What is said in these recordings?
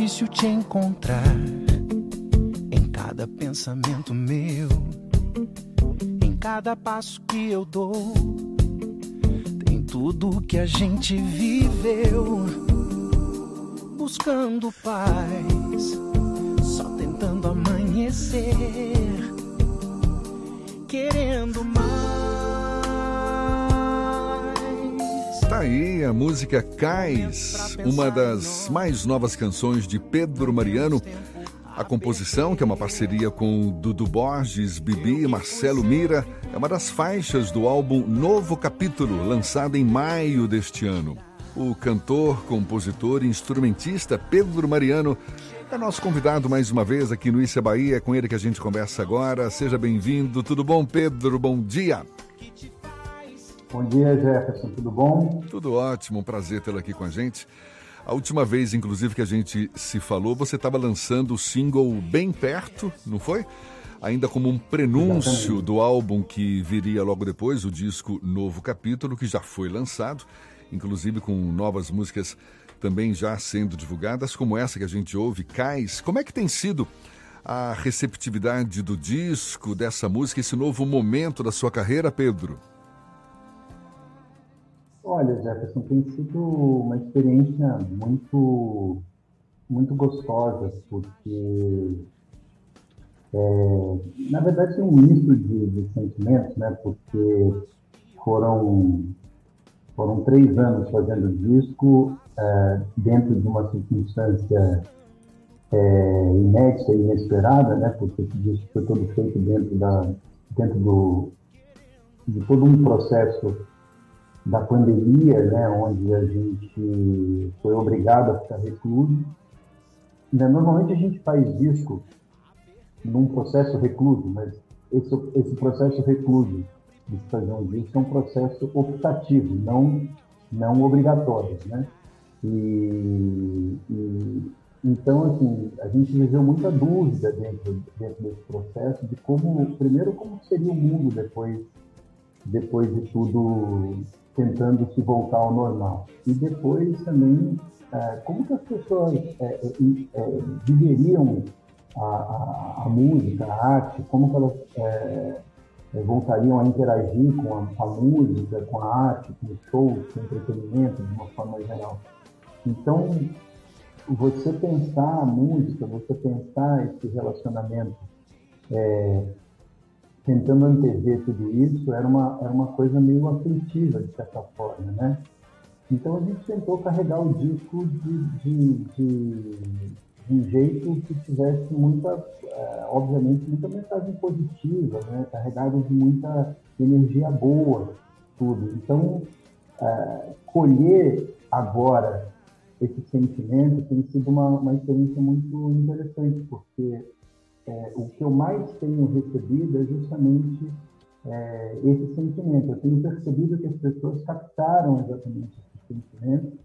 difícil te encontrar em cada pensamento meu, em cada passo que eu dou. Tem tudo que a gente viveu, buscando paz, só tentando amanhecer, querendo mais. Tá aí a música Cais, uma das mais novas canções de Pedro Mariano. A composição, que é uma parceria com Dudu Borges, Bibi e Marcelo Mira, é uma das faixas do álbum Novo Capítulo, lançado em maio deste ano. O cantor, compositor e instrumentista Pedro Mariano é nosso convidado mais uma vez aqui no Issa Bahia. É com ele que a gente conversa agora. Seja bem-vindo. Tudo bom, Pedro? Bom dia. Bom dia, Jefferson. Tudo bom? Tudo ótimo. Um prazer tê-lo aqui com a gente. A última vez, inclusive, que a gente se falou, você estava lançando o single Bem Perto, não foi? Ainda como um prenúncio Exatamente. do álbum que viria logo depois, o disco Novo Capítulo, que já foi lançado, inclusive com novas músicas também já sendo divulgadas, como essa que a gente ouve, Cais. Como é que tem sido a receptividade do disco, dessa música, esse novo momento da sua carreira, Pedro? Olha, Jefferson, tem sido uma experiência muito, muito gostosa, porque, é, na verdade, tem um misto de, de sentimentos, né? Porque foram, foram três anos fazendo disco é, dentro de uma circunstância é, inédita e inesperada, né? Porque esse disco foi todo feito dentro, da, dentro do, de todo um processo da pandemia, né, onde a gente foi obrigado a ficar recluso. Né, Normalmente a gente faz disco num processo recluso, mas esse, esse processo recluso de fazer um disco é um processo optativo, não, não obrigatório, né? E, e- então, assim, a gente viveu muita dúvida dentro, dentro desse processo de como, primeiro, como seria o mundo depois depois de tudo tentando se voltar ao normal. E depois também, eh, como que as pessoas eh, eh, viveriam a, a, a música, a arte, como que elas voltariam a interagir com a, a música, com a arte, com shows, com entretenimento, de uma forma geral. Então, você pensar a música, você pensar esse relacionamento eh, tentando antever tudo isso, era uma, era uma coisa meio aflitiva, de certa forma, né? Então a gente tentou carregar o disco de, de, de, de um jeito que tivesse muita, eh, obviamente, muita mensagem positiva, né? Carregado de muita energia boa, tudo. Então, eh, colher agora esse sentimento tem sido uma, uma experiência muito interessante, porque é, o que eu mais tenho recebido é justamente é, esse sentimento. Eu tenho percebido que as pessoas captaram exatamente esse sentimento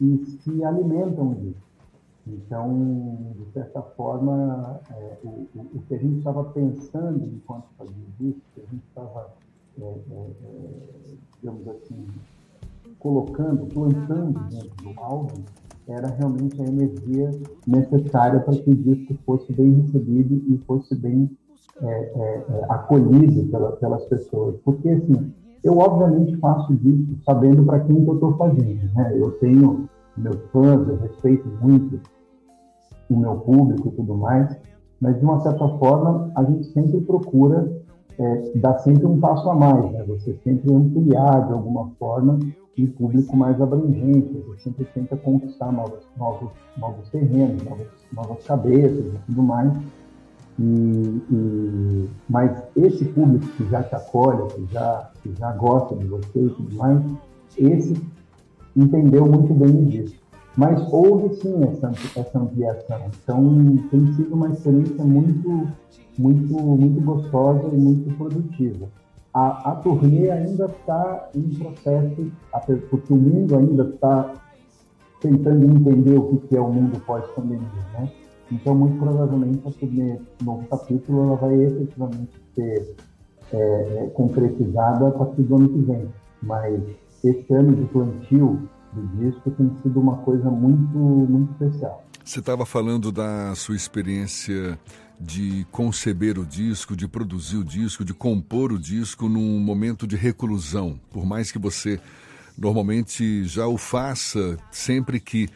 e se alimentam disso. Então, de certa forma, é, o, o, o que a gente estava pensando enquanto fazia isso, que a gente estava, é, é, é, digamos assim, colocando, plantando dentro do álbum, era realmente a energia necessária para que o disco fosse bem recebido e fosse bem é, é, é, acolhido pela, pelas pessoas. Porque, assim, eu obviamente faço disco sabendo para quem que eu estou fazendo. Né? Eu tenho meus fãs, eu respeito muito o meu público e tudo mais, mas de uma certa forma a gente sempre procura é, dar sempre um passo a mais, né? Você sempre ampliar de alguma forma um público mais abrangente, você sempre tenta conquistar novos, novos, novos terrenos, novas, novas cabeças e tudo mais. E, e, mas esse público que já te acolhe, que já, que já gosta de você e tudo mais, esse entendeu muito bem disso. Mas houve sim essa, essa ampliação. Então tem sido uma experiência muito, muito, muito gostosa e muito produtiva. A, a turnê ainda está em processo, porque o mundo ainda está tentando entender o que é o mundo pós-pandemia, né? Então, muito provavelmente, a turnê novo capítulo ela vai efetivamente ser é, é, concretizada a partir do ano que vem. Mas esse ano de plantio do disco tem sido uma coisa muito, muito especial. Você estava falando da sua experiência de conceber o disco, de produzir o disco, de compor o disco num momento de reclusão, por mais que você normalmente já o faça sempre que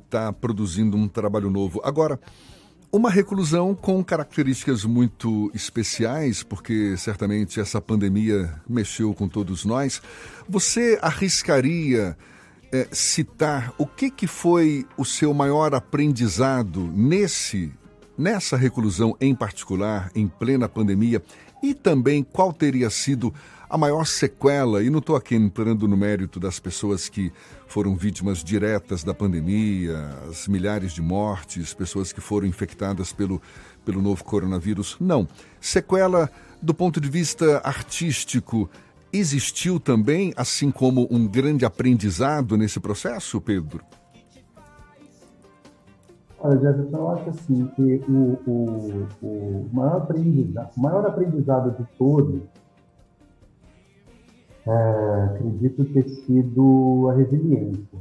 está eh, é, produzindo um trabalho novo. Agora, uma reclusão com características muito especiais, porque certamente essa pandemia mexeu com todos nós. Você arriscaria é, citar o que, que foi o seu maior aprendizado nesse nessa reclusão em particular, em plena pandemia, e também qual teria sido a maior sequela, e não estou aqui entrando no mérito das pessoas que foram vítimas diretas da pandemia, as milhares de mortes, pessoas que foram infectadas pelo, pelo novo coronavírus. Não. Sequela do ponto de vista artístico, existiu também, assim como um grande aprendizado nesse processo, Pedro? Olha, Jefferson, eu acho assim que o, o, o, maior, aprendizado, maior aprendizado de todos, é, acredito ter sido a resiliência.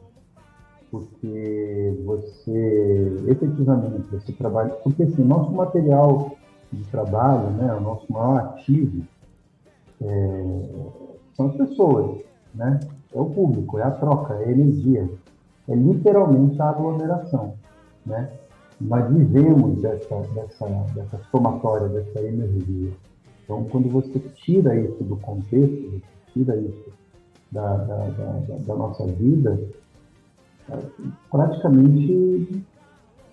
Porque você, efetivamente, você trabalha... Porque, assim, nosso material de trabalho, né, o nosso maior ativo, é, são as pessoas, né? É o público, é a troca, é a energia, é literalmente a aglomeração, né? Nós vivemos dessa, dessa, dessa somatória, dessa energia. Então, quando você tira isso do contexto, você tira isso da, da, da, da nossa vida, praticamente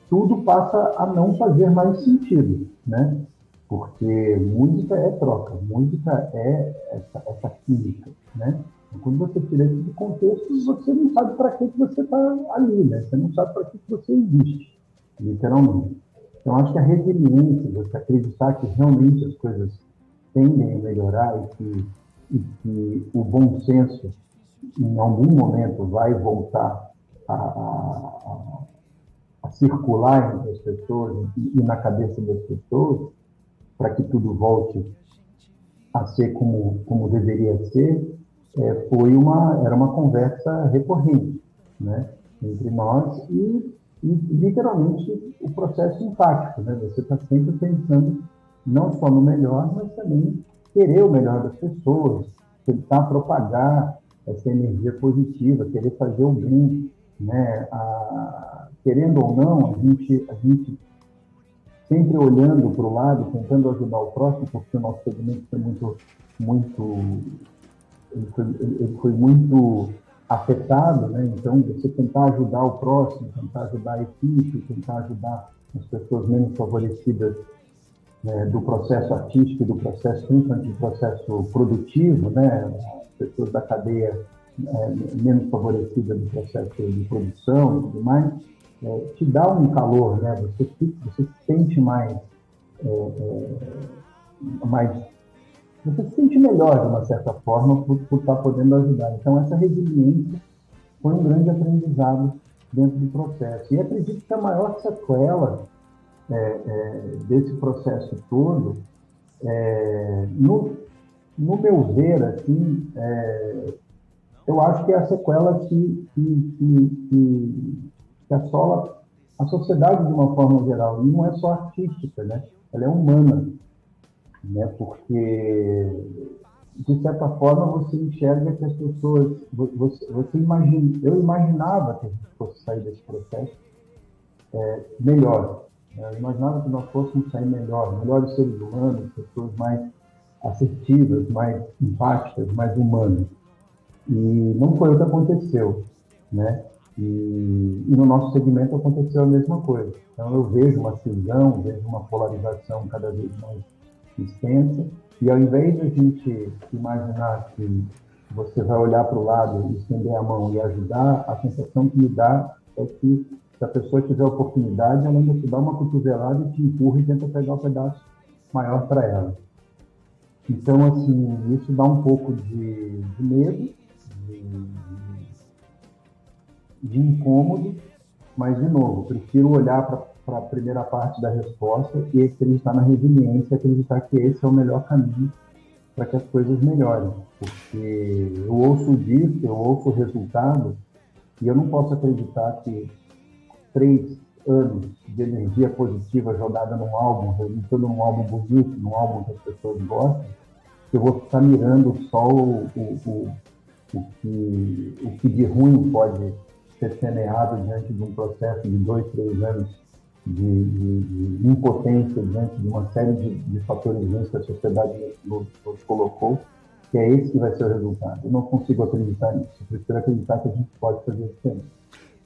tudo passa a não fazer mais sentido, né? porque música é troca, música é essa, essa química, né? Quando você tira isso do contexto, você não sabe para que, que você está ali, né? Você não sabe para que, que você existe, literalmente. Então, acho que a resiliência, você acreditar que realmente as coisas tendem a melhorar e que, e que o bom senso, em algum momento, vai voltar a, a, a circular entre as pessoas e, e na cabeça das pessoas, para que tudo volte a ser como, como deveria ser, é, foi uma, era uma conversa recorrente né, entre nós e, e, literalmente, o processo empático. Né? Você está sempre pensando não só no melhor, mas também querer o melhor das pessoas, tentar propagar essa energia positiva, querer fazer o bem. Né? A, querendo ou não, a gente, a gente sempre olhando para o lado, tentando ajudar o próximo, porque o nosso segmento foi muito, muito, ele foi, ele foi muito afetado, né? Então, você tentar ajudar o próximo, tentar ajudar a equipe, tentar ajudar as pessoas menos favorecidas né, do processo artístico, do processo, principalmente do processo produtivo, né? As pessoas da cadeia é, menos favorecidas do processo de produção e tudo mais é, te dá um calor, né? Você, você se sente mais, é, é, mais, você se sente melhor de uma certa forma por, por estar podendo ajudar. Então essa resiliência foi um grande aprendizado dentro do processo. E acredito que a maior sequela é, é, desse processo todo, é, no, no meu ver, assim, eu acho que é a sequela que, que, que, que que assola a sociedade de uma forma geral. E não é só artística, né? Ela é humana, né? Porque de certa forma você enxerga que as pessoas, você, você imagina, eu imaginava que a gente fosse sair desse processo é, melhor. Né? Eu imaginava que nós fôssemos sair melhor, melhores seres humanos, pessoas mais assertivas, mais empáticas, mais humanas. E não foi o que aconteceu, né? E, e, no nosso segmento aconteceu a mesma coisa. Então eu vejo uma cisão, vejo uma polarização cada vez mais extensa, e ao invés de a gente imaginar que você vai olhar para o lado, estender a mão e ajudar, a sensação que me dá é que se a pessoa tiver oportunidade, ela ainda te dá uma cotovelada e te empurra e tenta pegar o um pedaço maior para ela. Então, assim, isso dá um pouco de, de medo, de, de incômodo, mas, de novo, prefiro olhar para a primeira parte da resposta e acreditar na resiliência, acreditar que esse é o melhor caminho para que as coisas melhorem. Porque eu ouço o disco, eu ouço o resultado, e eu não posso acreditar que três, anos de energia positiva jogada num álbum, resultando num álbum bonito, num álbum que as pessoas gostam, eu vou ficar mirando só o, o, o, o, que, o que de ruim pode ser semeado diante de um processo de dois, três anos de, de, de impotência diante de uma série de, de fatores que a sociedade nos, nos, colocou, que é esse que vai ser o resultado. Eu não consigo acreditar nisso, eu prefiro acreditar que a gente pode fazer diferente.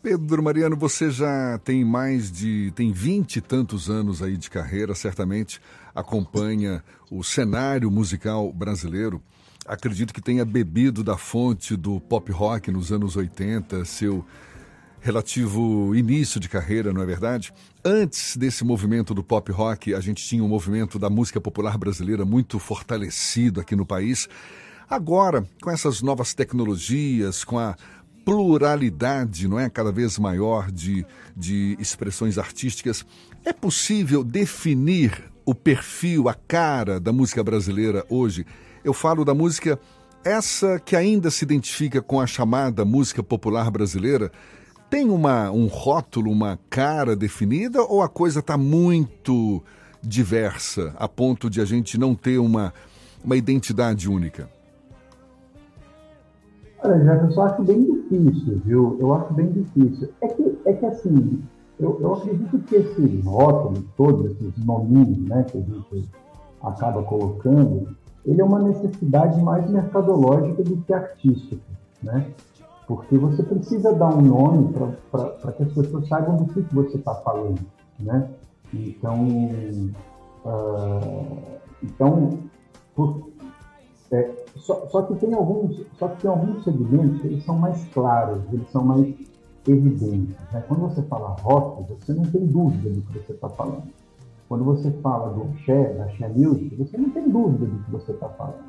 Pedro Mariano, você já tem mais de. tem vinte e tantos anos aí de carreira, certamente acompanha o cenário musical brasileiro. Acredito que tenha bebido da fonte do pop rock nos anos 80, seu relativo início de carreira, não é verdade? Antes desse movimento do pop rock, a gente tinha um movimento da música popular brasileira muito fortalecido aqui no país. Agora, com essas novas tecnologias, com a pluralidade, não é, cada vez maior de, de expressões artísticas, é possível definir o perfil, a cara da música brasileira hoje? Eu falo da música essa que ainda se identifica com a chamada música popular brasileira, tem uma, um rótulo, uma cara definida ou a coisa está muito diversa a ponto de a gente não ter uma, uma identidade única? Olha, Jefferson, eu acho bem difícil, viu? Eu acho bem difícil. É que, é que assim, eu, eu acredito que esses rótulos, todos esses nominhos né, que a gente acaba colocando, ele é uma necessidade mais mercadológica do que artística, né? Porque você precisa dar um nome para que as pessoas saibam do que, você está falando, né? Então, uh, então por, é, só, só, que tem alguns, só que tem alguns segmentos que eles são mais claros, eles são mais evidentes. Né? Quando você fala rock, você não tem dúvida do que você está falando. Quando você fala do Xé, da Xé Music, você não tem dúvida do que você está falando.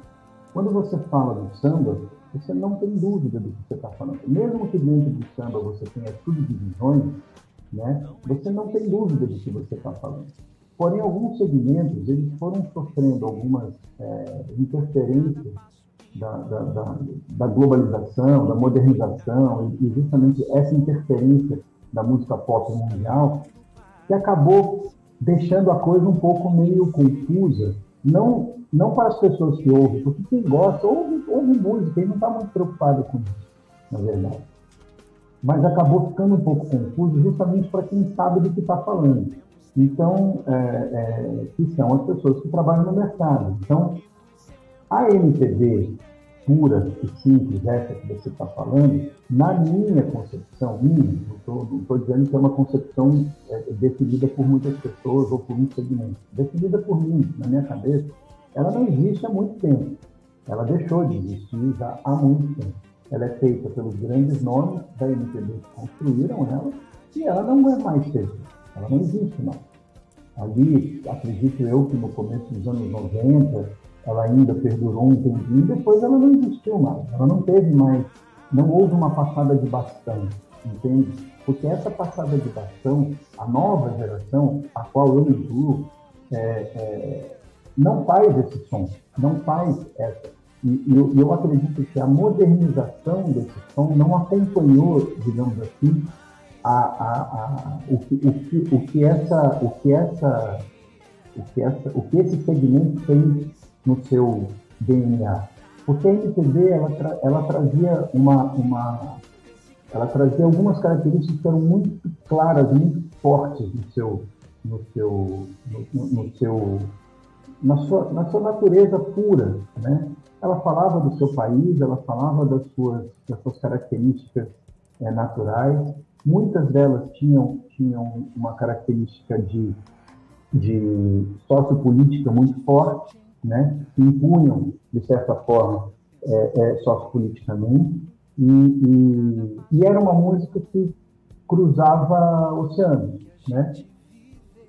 Quando você fala do samba, você não tem dúvida do que você está falando. Mesmo que dentro do samba você tenha subdivisões, né, você não tem dúvida do que você está falando. Porém, alguns segmentos eles foram sofrendo algumas é, interferências da, da, da, da, globalização, da modernização, e justamente essa interferência da música pop mundial, que acabou deixando a coisa um pouco meio confusa, não não para as pessoas que ouvem, porque quem gosta ouve, ouve música e não está muito preocupado com isso, na verdade. Mas acabou ficando um pouco confuso justamente para quem sabe do que está falando. Então, é, é, que são as pessoas que trabalham no mercado. Então, a MPB pura e simples, essa que você está falando, na minha concepção, não estou dizendo que é uma concepção é, definida por muitas pessoas ou por um segmento, definida por mim, na minha cabeça, ela não existe há muito tempo. Ela deixou de existir já há muito tempo. Ela é feita pelos grandes nomes da MPB que construíram ela e ela não é mais feita. Ela não existe mais. Ali, acredito eu que no começo dos anos 90, ela ainda perdurou um tempinho, depois ela não existiu mais. Ela não teve mais, não houve uma passada de bastão, entende? Porque essa passada de bastão, a nova geração, a qual eu me incluo, é, é, não faz esse som, não faz essa. E, eu, eu, acredito que a modernização desse som não acompanhou, digamos assim, a, a, a, o, que, o, que, o que essa, o que essa, o que essa, o que esse segmento tem no seu DNA. Porque a MPB ela, tra, ela trazia uma, uma, ela trazia algumas características que eram muito claras, muito fortes no seu, no seu, no, no seu na sua, na sua natureza pura, né? Ela falava do seu país, ela falava das suas, das suas características é, naturais. Muitas delas tinham, tinham uma característica de, de sociopolítica muito forte, né? Que impunham, de certa forma, é, é, sociopoliticamente. E, e, e era uma música que cruzava oceanos, né?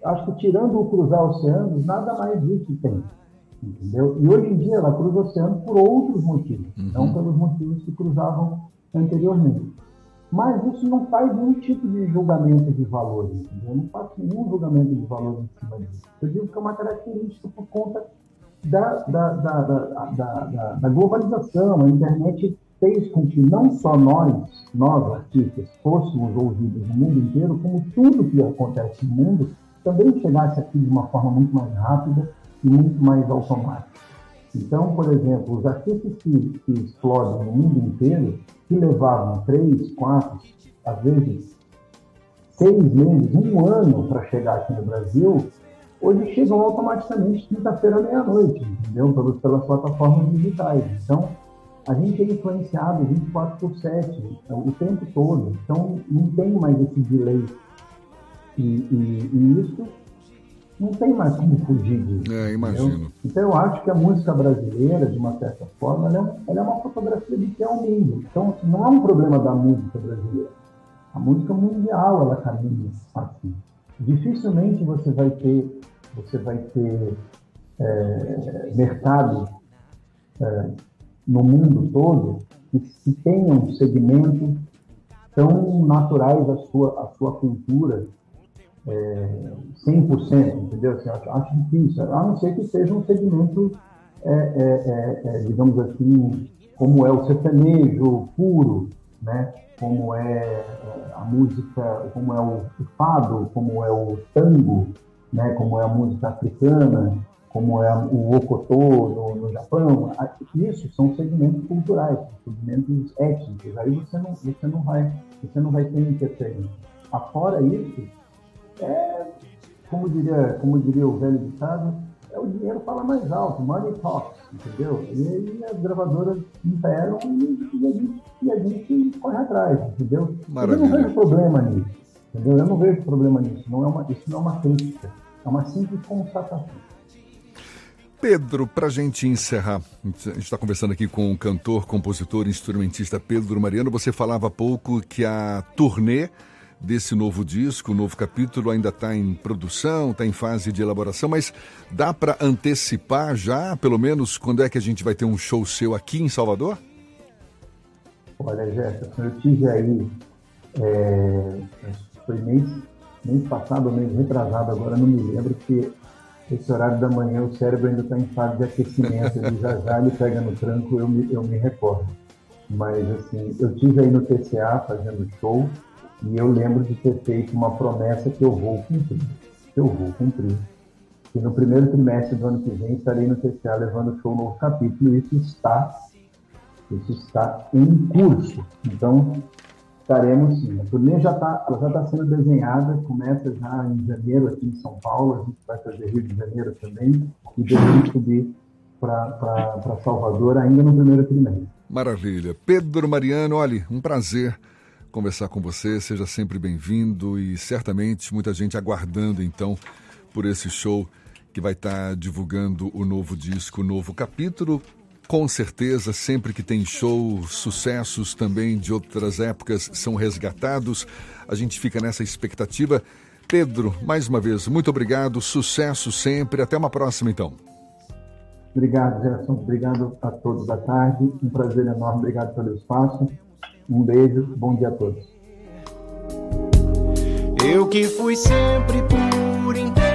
Acho que tirando o cruzar oceanos, nada mais disso tem. Entendeu? E hoje em dia ela cruza o oceano por outros motivos, uhum. não pelos motivos que cruzavam anteriormente. Mas isso não faz nenhum tipo de julgamento de valores, entendeu? Eu não faço nenhum julgamento de valores em cima disso. Eu digo que é uma característica por conta da, da, da, da, da globalização. A internet fez com que não só nós, nós artistas, fôssemos ouvidos no mundo inteiro, como tudo que acontece no mundo também chegasse aqui de uma forma muito mais rápida e muito mais automática. Então, por exemplo, os artistas que, que explodem no mundo inteiro, que levavam três, quatro, às vezes seis meses, um ano para chegar aqui no Brasil, hoje chegam automaticamente quinta-feira meia-noite, entendeu? Pelas, pelas plataformas digitais. Então, a gente é influenciado 24 por 7, o tempo todo. Então, não tem mais esse delay. E, e, e isso não tem mais como fugir disso. É, imagino. Entendeu? Então, eu acho que a música brasileira, de uma certa forma, ela é, ela é uma fotografia de que é o mundo. Então, não é um problema da música brasileira. A música mundial, ela caminha assim. Dificilmente você vai ter, você vai ter é, mercado é, no mundo todo que se tenham segmentos tão naturais à sua, à sua cultura, é, 100%, entendeu? Assim, acho, acho difícil, a não ser que seja um segmento, é, é, é, é digamos assim, como é o sertanejo puro, né? como é a música, como é o fado, como é o tango, né? como é a música africana, como é o Okotô no, no, Japão, isso são segmentos culturais, segmentos étnicos. Aí você não, você não vai, você não vai ter interferência. Afora isso, é, como diria, como diria o velho ditado, é o dinheiro fala mais alto, money talks, entendeu? E aí as gravadoras imperam e, e, a, gente, e a gente corre atrás, entendeu? Maravilha. Eu não vejo problema nisso, entendeu? Eu não vejo problema nisso. Não é uma, isso não é uma crítica, é uma simples constatação. Pedro, para a gente encerrar, a gente está conversando aqui com o cantor, compositor, instrumentista Pedro Mariano. Você falava há pouco que a turnê desse novo disco, o novo capítulo, ainda está em produção, está em fase de elaboração, mas dá para antecipar já, pelo menos, quando é que a gente vai ter um show seu aqui em Salvador? Olha, Jefferson, eu tive aí, é, foi mês, mês passado, mês retrasado, agora não me lembro, que esse horário da manhã o cérebro ainda está em fase de aquecimento, ele já já ele pega no tranco, eu me, eu me recordo. Mas assim, eu tive aí no TCA fazendo show e eu lembro de ter feito uma promessa que eu vou cumprir, que eu vou cumprir. E no primeiro trimestre do ano que vem estarei no TCA levando show novo capítulo e isso está, isso está em curso. Então, estaremos sim. A turnê já está já está sendo desenhada, começa já em janeiro aqui em São Paulo, a gente vai fazer Rio de Janeiro também, e depois subir para Salvador ainda no primeiro trimestre. Maravilha. Pedro Mariano, olha, um prazer conversar com você, seja sempre bem-vindo e certamente muita gente aguardando então por esse show que vai estar divulgando o novo disco, o novo capítulo com certeza, sempre que tem show, sucessos também de outras épocas são resgatados. A gente fica nessa expectativa. Pedro, mais uma vez, muito obrigado, sucesso sempre. Até uma próxima, então. Obrigado, Gerson. Obrigado a todos da tarde. Um prazer enorme. Obrigado pelo espaço. Um beijo. Bom dia a todos. Eu que fui sempre por inteiro